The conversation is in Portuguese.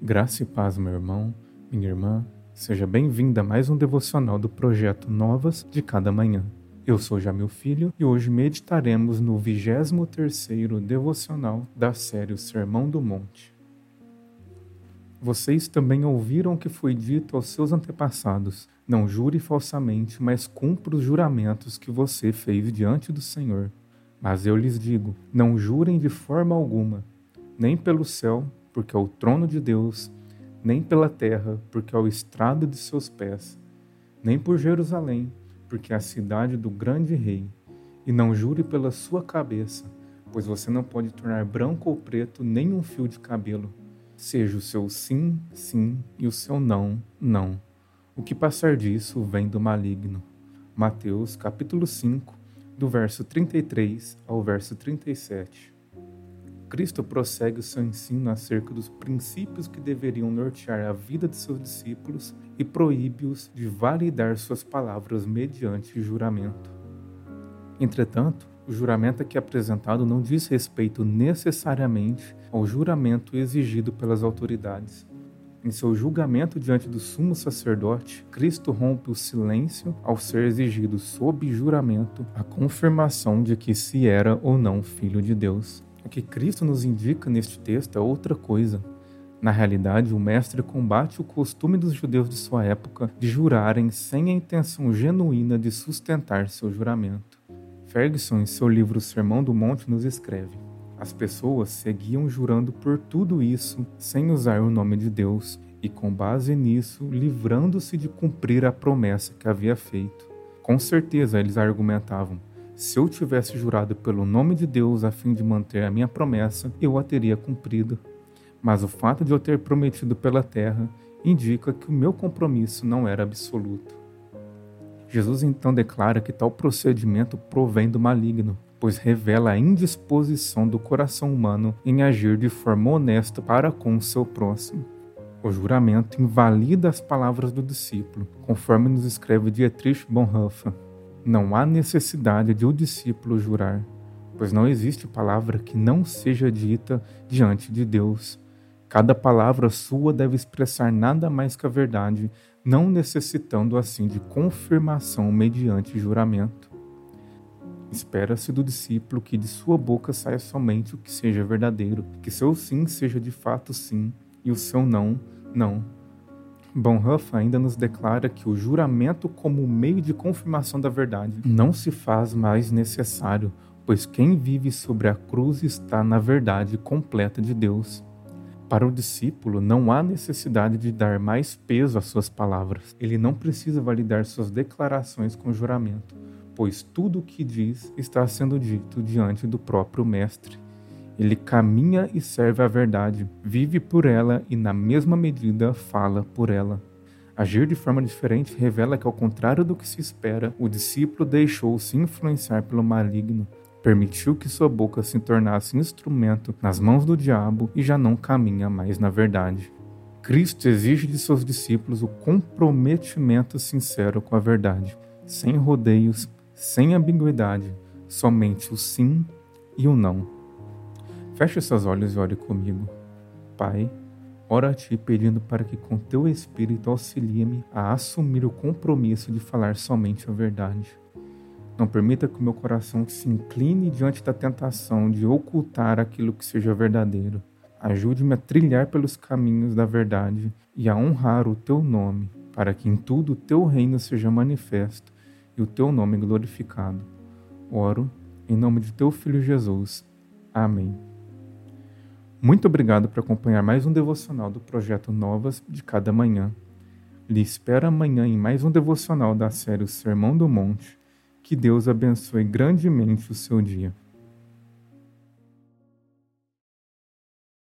Graça e paz, meu irmão, minha irmã. Seja bem-vinda a mais um devocional do projeto Novas de Cada Manhã. Eu sou Jamil Filho e hoje meditaremos no 23º devocional da série O Sermão do Monte. Vocês também ouviram o que foi dito aos seus antepassados: Não jure falsamente, mas cumpra os juramentos que você fez diante do Senhor. Mas eu lhes digo: não jurem de forma alguma, nem pelo céu, porque é o trono de Deus, nem pela terra, porque é o estrado de seus pés, nem por Jerusalém, porque é a cidade do grande rei. E não jure pela sua cabeça, pois você não pode tornar branco ou preto nem um fio de cabelo. Seja o seu sim, sim, e o seu não, não. O que passar disso vem do maligno. Mateus capítulo 5, do verso 33 ao verso 37. Cristo prossegue o seu ensino acerca dos princípios que deveriam nortear a vida de seus discípulos e proíbe-os de validar suas palavras mediante juramento. Entretanto, o juramento aqui apresentado não diz respeito necessariamente ao juramento exigido pelas autoridades. Em seu julgamento diante do sumo sacerdote, Cristo rompe o silêncio ao ser exigido sob juramento a confirmação de que se era ou não filho de Deus. O que Cristo nos indica neste texto é outra coisa. Na realidade, o Mestre combate o costume dos judeus de sua época de jurarem sem a intenção genuína de sustentar seu juramento. Ferguson, em seu livro Sermão do Monte, nos escreve: As pessoas seguiam jurando por tudo isso sem usar o nome de Deus e, com base nisso, livrando-se de cumprir a promessa que havia feito. Com certeza, eles argumentavam: se eu tivesse jurado pelo nome de Deus a fim de manter a minha promessa, eu a teria cumprido. Mas o fato de eu ter prometido pela terra indica que o meu compromisso não era absoluto. Jesus então declara que tal procedimento provém do maligno, pois revela a indisposição do coração humano em agir de forma honesta para com o seu próximo. O juramento invalida as palavras do discípulo, conforme nos escreve Dietrich Bonhoeffer. Não há necessidade de o discípulo jurar, pois não existe palavra que não seja dita diante de Deus. Cada palavra sua deve expressar nada mais que a verdade, não necessitando assim de confirmação mediante juramento. Espera-se do discípulo que de sua boca saia somente o que seja verdadeiro, que seu sim seja de fato sim e o seu não, não Bonhoeffer ainda nos declara que o juramento como meio de confirmação da verdade não se faz mais necessário, pois quem vive sobre a cruz está na verdade completa de Deus. Para o discípulo, não há necessidade de dar mais peso às suas palavras. Ele não precisa validar suas declarações com juramento, pois tudo o que diz está sendo dito diante do próprio Mestre. Ele caminha e serve a verdade, vive por ela e, na mesma medida, fala por ela. Agir de forma diferente revela que, ao contrário do que se espera, o discípulo deixou-se influenciar pelo maligno, permitiu que sua boca se tornasse instrumento nas mãos do diabo e já não caminha mais na verdade. Cristo exige de seus discípulos o comprometimento sincero com a verdade, sem rodeios, sem ambiguidade, somente o sim e o não. Feche seus olhos e ore comigo. Pai, oro a Ti pedindo para que com Teu Espírito auxilie-me a assumir o compromisso de falar somente a verdade. Não permita que o meu coração se incline diante da tentação de ocultar aquilo que seja verdadeiro. Ajude-me a trilhar pelos caminhos da verdade e a honrar o Teu nome, para que em tudo o Teu reino seja manifesto e o Teu nome glorificado. Oro em nome de Teu Filho Jesus. Amém. Muito obrigado por acompanhar mais um devocional do projeto Novas de Cada Manhã. Lhe espero amanhã em mais um devocional da série o Sermão do Monte. Que Deus abençoe grandemente o seu dia.